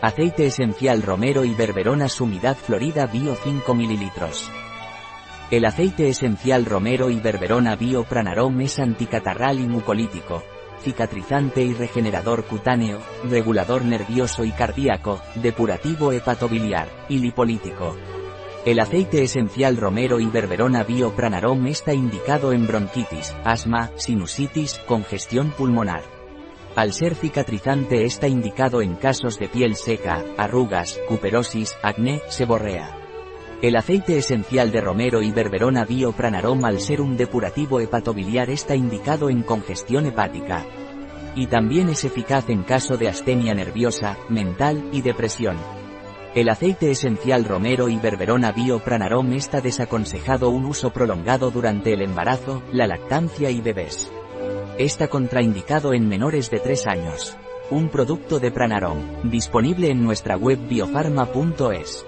Aceite esencial romero y berberona sumidad florida bio 5 ml. El aceite esencial romero y berberona bio pranarom es anticatarral y mucolítico, cicatrizante y regenerador cutáneo, regulador nervioso y cardíaco, depurativo hepatobiliar, y lipolítico. El aceite esencial romero y berberona bio pranarom está indicado en bronquitis, asma, sinusitis, congestión pulmonar. Al ser cicatrizante está indicado en casos de piel seca, arrugas, cuperosis, acné, seborrea. El aceite esencial de romero y berberona bio pranarom al ser un depurativo hepatobiliar está indicado en congestión hepática. Y también es eficaz en caso de astenia nerviosa, mental y depresión. El aceite esencial romero y berberona bio pranarom está desaconsejado un uso prolongado durante el embarazo, la lactancia y bebés. Está contraindicado en menores de 3 años. Un producto de Pranarom, disponible en nuestra web biofarma.es.